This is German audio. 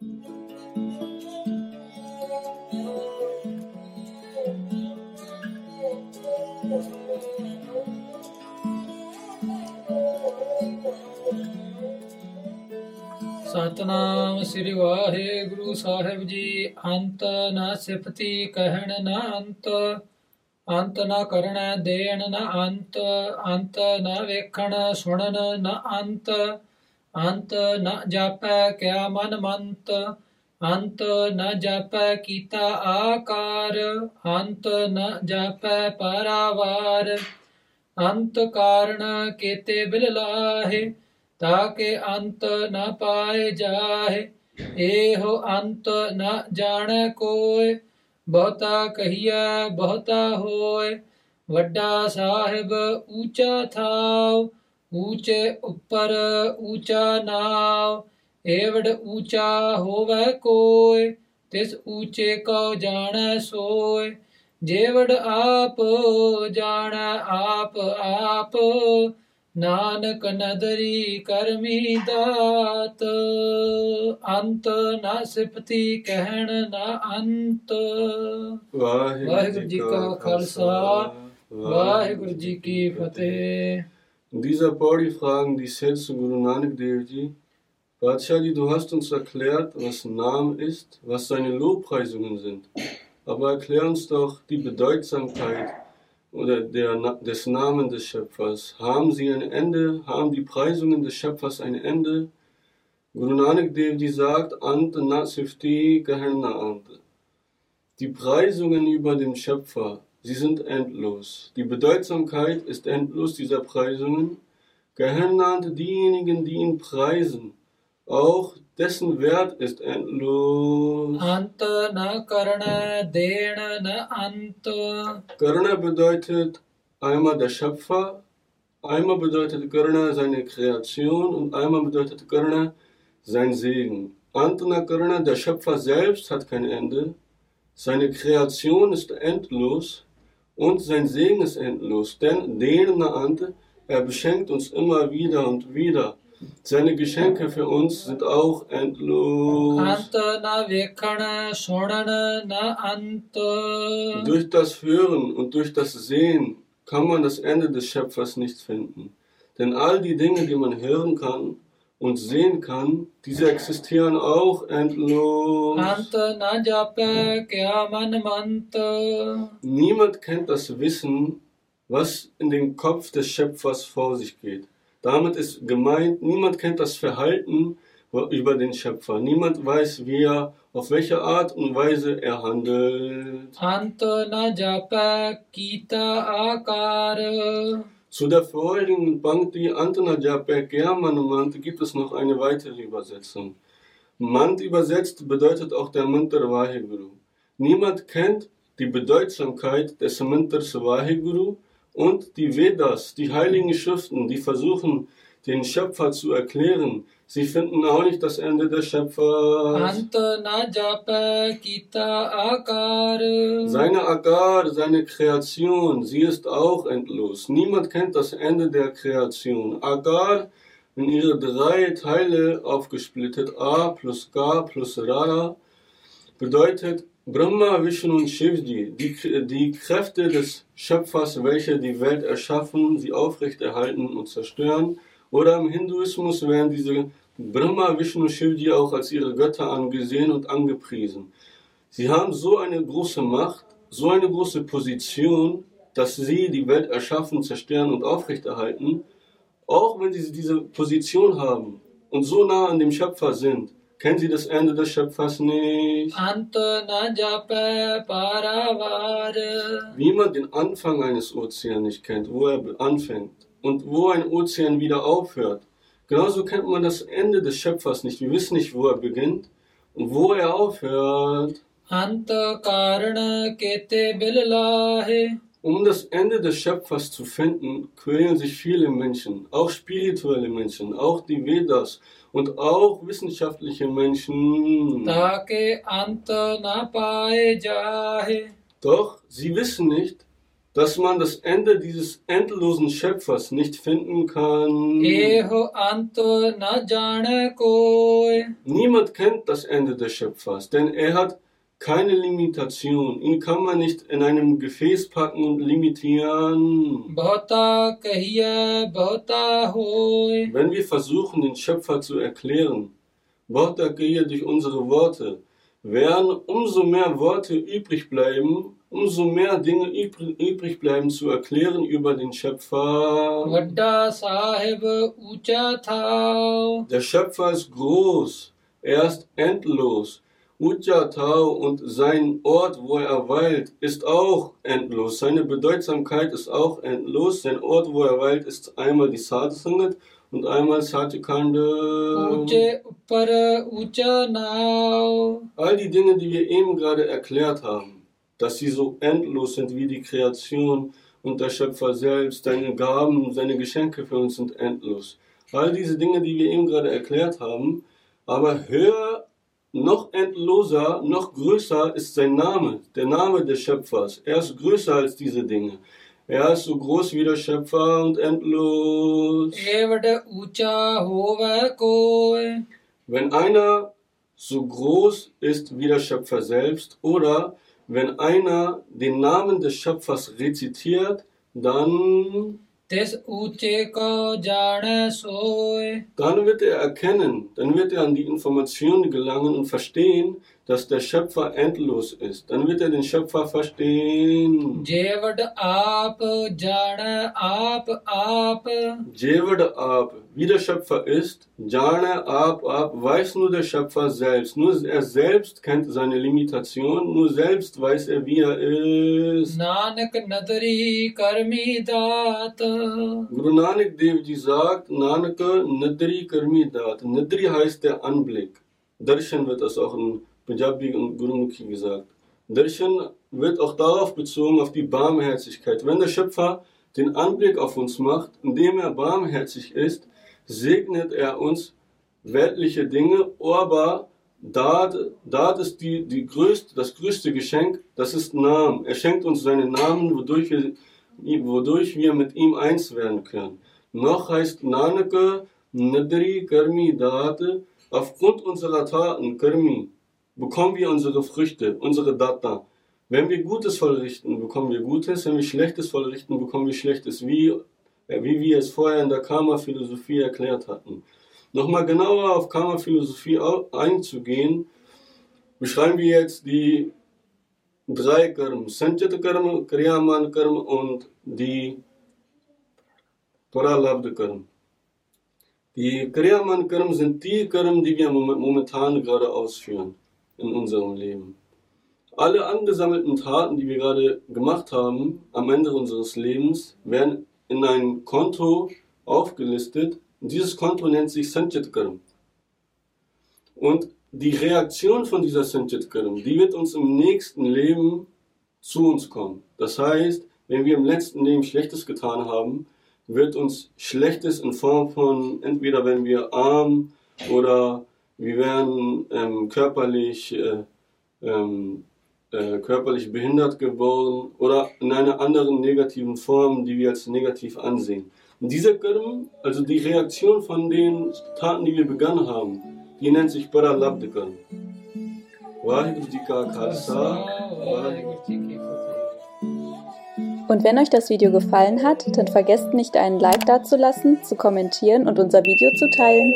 ਸਤਨਾਮ ਸ੍ਰੀ ਵਾਹਿਗੁਰੂ ਸਾਹਿਬ ਜੀ, ਅੰਤ ਨਾ ਸਿਫਤੀ ਕਹਿਣ ਨਾ ਅੰਤ ਅੰਤ ਨਾ ਕਰਣਾ ਦੇਣ ਨਾ ਅੰਤ ਅੰਤ ਨਾ ਵੇਖਣ ਸੁਣਨ ਨਾ ਅੰਤ ਅੰਤ ਨ ਜਾਪੈ ਕਿਆ ਮਨ ਮੰਤ, ਅੰਤ ਨ ਜਾਪੈ ਕੀਤਾ ਆਕਾਰ, ਅੰਤ ਨ ਜਾਪੈ ਪਾਰਾਵਾਰ। ਅੰਤ ਕਾਰਣ ਕੀਤੇ ਬਿਲ ਲਾਹੇ ਤਾਕੇ ਅੰਤ ਨ ਪਾਏ ਜਾਹੇ। ਇਹੋ ਅੰਤ ਨ ਜਾਣੈ ਕੋਇ, ਬਹੁਤਾ ਕਹੀਐ, ਬਹੁਤਾ ਹੋਏ ਵੱਡਾ ਸਾਹਿਬ ਊਚਾ ਥਾਉ ਊਚੇ ਉੱਪਰ ਊਚਾ ਨਾਉ ਏਵੜ ਊਚਾ ਹੋਵੇ ਕੋਇ ਤਿਸ ਊਚੇ ਕੋ ਜਾਣੈ ਸੋਇ। ਜੇਵੜ ਆਪ ਜਾਣੈ ਆਪ ਆਪ ਨਾਨਕ ਨਦਰੀ ਕਰਮੀ ਦਾਤ। ਅੰਤ ਨਾ ਸਿਫਤੀ ਕਹਿਣ ਨਾ ਅੰਤ। ਵਾਹਿਗੁਰੂ ਜੀ ਕਾ ਖਾਲਸਾ ਵਾਹਿਗੁਰੂ ਜੀ ਕੀ ਫਤਿਹ। Dieser Pauli fragen die Sätze Guru Nanak Dev Ji. Du hast uns erklärt, was Namen ist, was seine Lobpreisungen sind. Aber erklär uns doch die Bedeutsamkeit oder der, des Namen des Schöpfers. Haben sie ein Ende? Haben die Preisungen des Schöpfers ein Ende? Guru Nanak Dev sagt, Ante Nasifti Gahenna Ante. Die Preisungen über den Schöpfer, Sie sind endlos. Die Bedeutsamkeit ist endlos dieser Preisungen. Gehenna diejenigen, die ihn preisen. Auch dessen Wert ist endlos. Anta na Karna, Dena na Anta. Karna bedeutet einmal der Schöpfer, einmal bedeutet Karna seine Kreation und einmal bedeutet Karna sein Segen. Antana Karna, der Schöpfer selbst, hat kein Ende. Seine Kreation ist endlos. Und sein Segen ist endlos, denn deren Ante, er beschenkt uns immer wieder und wieder. Seine Geschenke für uns sind auch endlos. Durch das Hören und durch das Sehen kann man das Ende des Schöpfers nicht finden. Denn all die Dinge, die man hören kann, und sehen kann, diese existieren auch endlos. Niemand kennt das Wissen, was in dem Kopf des Schöpfers vor sich geht. Damit ist gemeint, niemand kennt das Verhalten über den Schöpfer. Niemand weiß, wie er, auf welche Art und Weise er handelt. Zu der vorherigen Bank, die Antonajape Germanumant, gibt es noch eine weitere Übersetzung. Mant übersetzt bedeutet auch der Mantar Vaheguru. Niemand kennt die Bedeutsamkeit des Mantars Vaheguru und die Vedas, die heiligen Schriften, die versuchen, den Schöpfer zu erklären. Sie finden auch nicht das Ende des Schöpfers. Seine Agar, seine Kreation, sie ist auch endlos. Niemand kennt das Ende der Kreation. Agar in ihre drei Teile aufgesplittet, A plus Ka plus Rara, bedeutet Brahma, Vishnu und Shivji, die, die Kräfte des Schöpfers, welche die Welt erschaffen, sie aufrechterhalten und zerstören, oder im Hinduismus werden diese Brahma, Vishnu, Shivji auch als ihre Götter angesehen und angepriesen. Sie haben so eine große Macht, so eine große Position, dass sie die Welt erschaffen, zerstören und aufrechterhalten, auch wenn sie diese Position haben und so nah an dem Schöpfer sind. Kennen Sie das Ende des Schöpfers nicht? Wie man den Anfang eines Ozeans nicht kennt, wo er anfängt und wo ein Ozean wieder aufhört. Genauso kennt man das Ende des Schöpfers nicht. Wir wissen nicht, wo er beginnt und wo er aufhört. Um das Ende des Schöpfers zu finden, quälen sich viele Menschen, auch spirituelle Menschen, auch die Vedas und auch wissenschaftliche Menschen. Doch sie wissen nicht, dass man das Ende dieses endlosen Schöpfers nicht finden kann. Niemand kennt das Ende des Schöpfers, denn er hat keine Limitation. Ihn kann man nicht in einem Gefäß packen und limitieren. Wenn wir versuchen, den Schöpfer zu erklären, durch unsere Worte, werden umso mehr Worte übrig bleiben, umso mehr Dinge übrig bleiben zu erklären über den Schöpfer. Der Schöpfer ist groß, er ist endlos. Ujjatau und sein Ort, wo er weilt, ist auch endlos. Seine Bedeutsamkeit ist auch endlos. Sein Ort, wo er weilt, ist einmal die Sadhsangat und einmal Satyakande. All die Dinge, die wir eben gerade erklärt haben dass sie so endlos sind wie die Kreation und der Schöpfer selbst. Deine Gaben seine Geschenke für uns sind endlos. All diese Dinge, die wir eben gerade erklärt haben, aber höher, noch endloser, noch größer ist sein Name, der Name des Schöpfers. Er ist größer als diese Dinge. Er ist so groß wie der Schöpfer und endlos. Wenn einer so groß ist wie der Schöpfer selbst oder wenn einer den Namen des Schöpfers rezitiert, dann dann wird er erkennen, dann wird er an die Informationen gelangen und verstehen, dass der Schöpfer endlos ist, dann wird er den Schöpfer verstehen. Jewad ap, jana ap, ap. Jewad ap, wie der Schöpfer ist, jana ap, ap, weiß nur der Schöpfer selbst. Nur er selbst kennt seine Limitation, nur selbst weiß er, wie er ist. Nanak nadri karmi dat. Guru Nanak Devji sagt, Nanak nadri karmi dat. Nadri heißt der Anblick. Darshan wird das auch in Punjabi und Gurumukhi gesagt. Darshan wird auch darauf bezogen, auf die Barmherzigkeit. Wenn der Schöpfer den Anblick auf uns macht, indem er barmherzig ist, segnet er uns weltliche Dinge, aber Dad ist die, die größte, das größte Geschenk, das ist Namen. Er schenkt uns seinen Namen, wodurch wir, wodurch wir mit ihm eins werden können. Noch heißt Nanaka Nadri Karmi Dad, aufgrund unserer Taten, Karmi, bekommen wir unsere Früchte, unsere Data. Wenn wir Gutes vollrichten, bekommen wir Gutes, wenn wir Schlechtes vollrichten, bekommen wir Schlechtes, wie, äh, wie wir es vorher in der Karma-Philosophie erklärt hatten. Nochmal genauer auf Karma-Philosophie einzugehen, beschreiben wir jetzt die drei Karma, Sanchita Karma, Kriyaman Karma und die Paralabdha Karma. Die Kriyaman Karma sind die Karma, die wir mom- momentan gerade ausführen in unserem Leben. Alle angesammelten Taten, die wir gerade gemacht haben, am Ende unseres Lebens, werden in ein Konto aufgelistet. Und dieses Konto nennt sich Sanchit Karma. Und die Reaktion von dieser Sanchit Karma, die wird uns im nächsten Leben zu uns kommen. Das heißt, wenn wir im letzten Leben Schlechtes getan haben, wird uns Schlechtes in Form von entweder wenn wir arm oder wir werden ähm, körperlich, äh, ähm, äh, körperlich behindert geworden oder in einer anderen negativen Form, die wir als negativ ansehen. Und dieser Karm, also die Reaktion von den Taten, die wir begangen haben, die nennt sich Paralabd Karm. Und wenn euch das Video gefallen hat, dann vergesst nicht einen Like dazulassen, zu kommentieren und unser Video zu teilen.